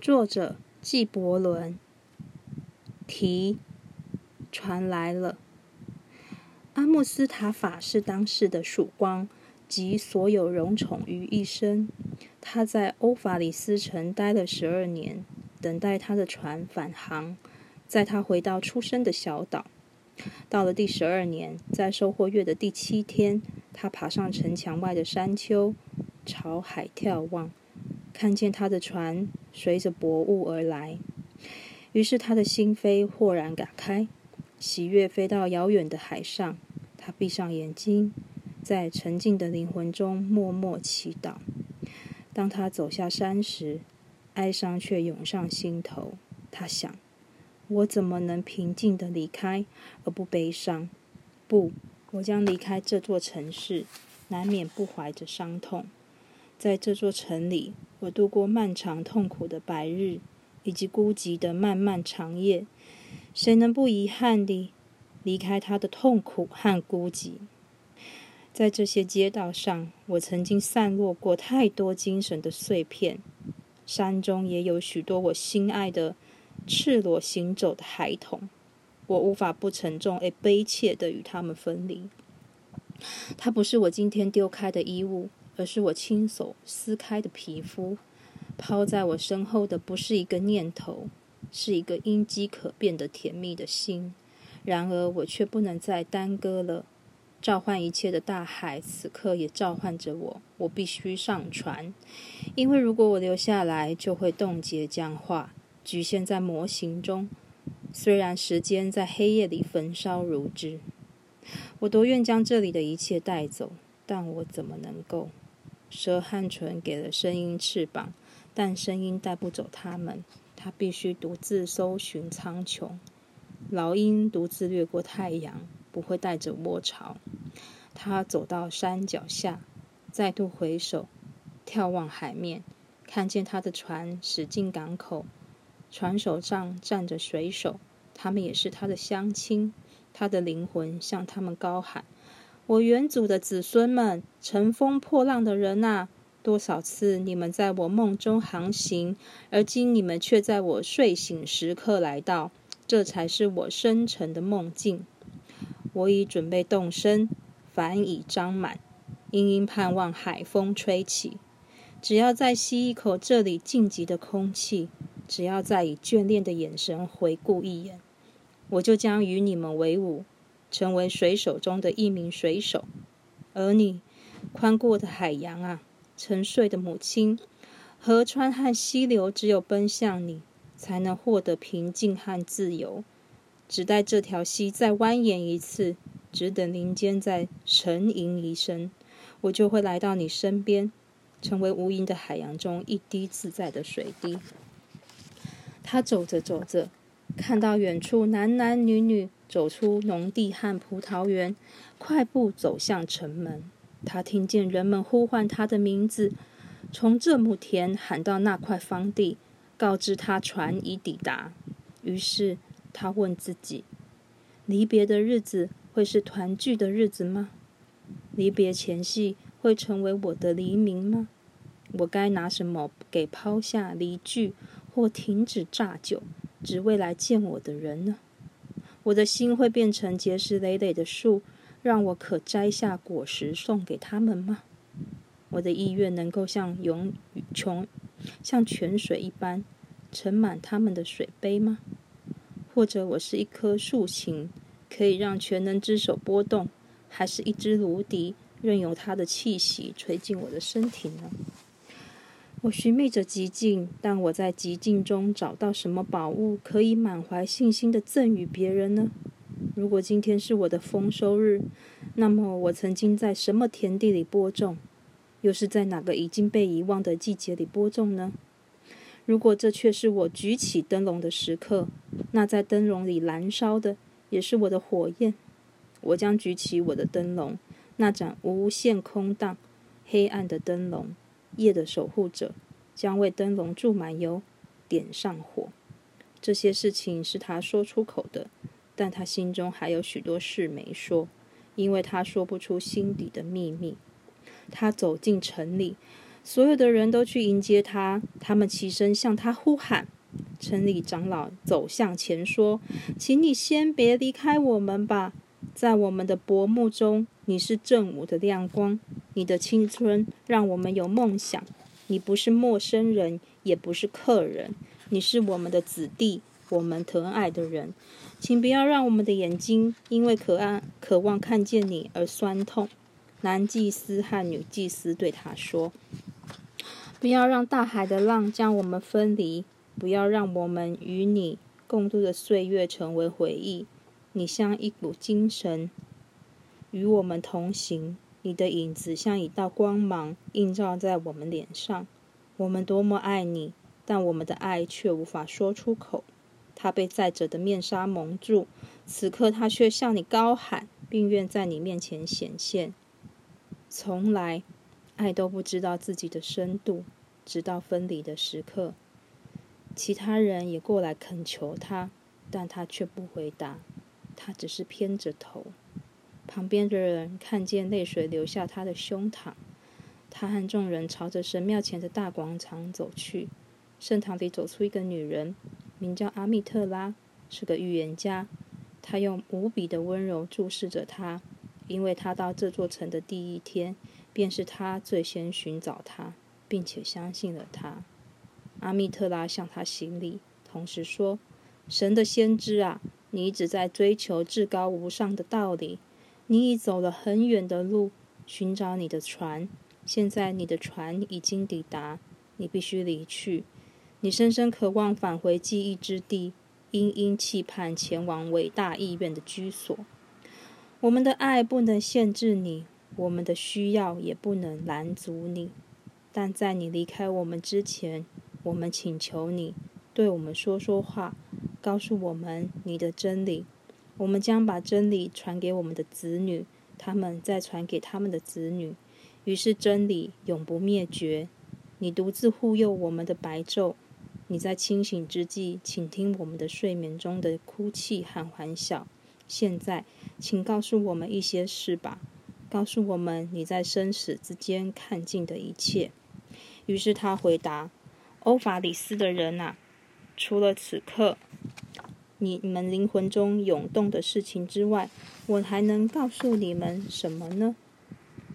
作者纪伯伦。题：船来了。阿穆斯塔法是当世的曙光，集所有荣宠于一身。他在欧法里斯城待了十二年，等待他的船返航，在他回到出生的小岛。到了第十二年，在收获月的第七天，他爬上城墙外的山丘，朝海眺望。看见他的船随着薄雾而来，于是他的心扉豁然打开，喜悦飞到遥远的海上。他闭上眼睛，在沉静的灵魂中默默祈祷。当他走下山时，哀伤却涌上心头。他想：我怎么能平静地离开而不悲伤？不，我将离开这座城市，难免不怀着伤痛。在这座城里。我度过漫长痛苦的白日，以及孤寂的漫漫长夜。谁能不遗憾地离开他的痛苦和孤寂？在这些街道上，我曾经散落过太多精神的碎片。山中也有许多我心爱的赤裸行走的孩童。我无法不沉重而悲切地与他们分离。它不是我今天丢开的衣物。而是我亲手撕开的皮肤，抛在我身后的不是一个念头，是一个因机可变的甜蜜的心。然而我却不能再耽搁了，召唤一切的大海此刻也召唤着我。我必须上船，因为如果我留下来，就会冻结僵化，局限在模型中。虽然时间在黑夜里焚烧如织，我多愿将这里的一切带走，但我怎么能够？蛇汉唇给了声音翅膀，但声音带不走它们。它必须独自搜寻苍穹。老鹰独自掠过太阳，不会带着窝巢。他走到山脚下，再度回首，眺望海面，看见他的船驶进港口。船首上站着水手，他们也是他的乡亲。他的灵魂向他们高喊。我远祖的子孙们，乘风破浪的人啊！多少次你们在我梦中航行，而今你们却在我睡醒时刻来到，这才是我深沉的梦境。我已准备动身，帆已张满，殷殷盼望海风吹起。只要再吸一口这里静极的空气，只要再以眷恋的眼神回顾一眼，我就将与你们为伍。成为水手中的一名水手，而你，宽阔的海洋啊，沉睡的母亲，河川和溪流，只有奔向你，才能获得平静和自由。只待这条溪再蜿蜒一次，只等林间再沉吟一声，我就会来到你身边，成为无垠的海洋中一滴自在的水滴。他走着走着，看到远处男男女女。走出农地和葡萄园，快步走向城门。他听见人们呼唤他的名字，从这亩田喊到那块荒地，告知他船已抵达。于是他问自己：离别的日子会是团聚的日子吗？离别前夕会成为我的黎明吗？我该拿什么给抛下离句或停止榨酒，只为来见我的人呢？我的心会变成结实累累的树，让我可摘下果实送给他们吗？我的意愿能够像涌泉，像泉水一般盛满他们的水杯吗？或者我是一棵竖琴，可以让全能之手拨动，还是一只芦笛，任由它的气息吹进我的身体呢？我寻觅着极境，但我在极境中找到什么宝物，可以满怀信心的赠予别人呢？如果今天是我的丰收日，那么我曾经在什么田地里播种，又是在哪个已经被遗忘的季节里播种呢？如果这却是我举起灯笼的时刻，那在灯笼里燃烧的也是我的火焰。我将举起我的灯笼，那盏无限空荡、黑暗的灯笼。夜的守护者将为灯笼注满油，点上火。这些事情是他说出口的，但他心中还有许多事没说，因为他说不出心底的秘密。他走进城里，所有的人都去迎接他，他们齐声向他呼喊。城里长老走向前说：“请你先别离开我们吧，在我们的薄暮中，你是正午的亮光。你的青春让我们有梦想。你不是陌生人，也不是客人，你是我们的子弟，我们疼爱的人。请不要让我们的眼睛因为渴望渴望看见你而酸痛。”男祭司和女祭司对他说：“不要让大海的浪将我们分离。”不要让我们与你共度的岁月成为回忆。你像一股精神，与我们同行。你的影子像一道光芒，映照在我们脸上。我们多么爱你，但我们的爱却无法说出口。他被载者的面纱蒙住，此刻他却向你高喊，并愿在你面前显现。从来，爱都不知道自己的深度，直到分离的时刻。其他人也过来恳求他，但他却不回答，他只是偏着头。旁边的人看见泪水流下他的胸膛，他和众人朝着神庙前的大广场走去。圣堂里走出一个女人，名叫阿密特拉，是个预言家。她用无比的温柔注视着他，因为他到这座城的第一天，便是他最先寻找他，并且相信了他。阿密特拉向他行礼，同时说：“神的先知啊，你一直在追求至高无上的道理。你已走了很远的路，寻找你的船。现在你的船已经抵达，你必须离去。你深深渴望返回记忆之地，殷殷期盼前往伟大意愿的居所。我们的爱不能限制你，我们的需要也不能拦阻你。但在你离开我们之前，”我们请求你对我们说说话，告诉我们你的真理。我们将把真理传给我们的子女，他们再传给他们的子女。于是真理永不灭绝。你独自护佑我们的白昼，你在清醒之际倾听我们的睡眠中的哭泣和欢笑。现在，请告诉我们一些事吧，告诉我们你在生死之间看尽的一切。于是他回答。欧法里斯的人呐，除了此刻你们灵魂中涌动的事情之外，我还能告诉你们什么呢？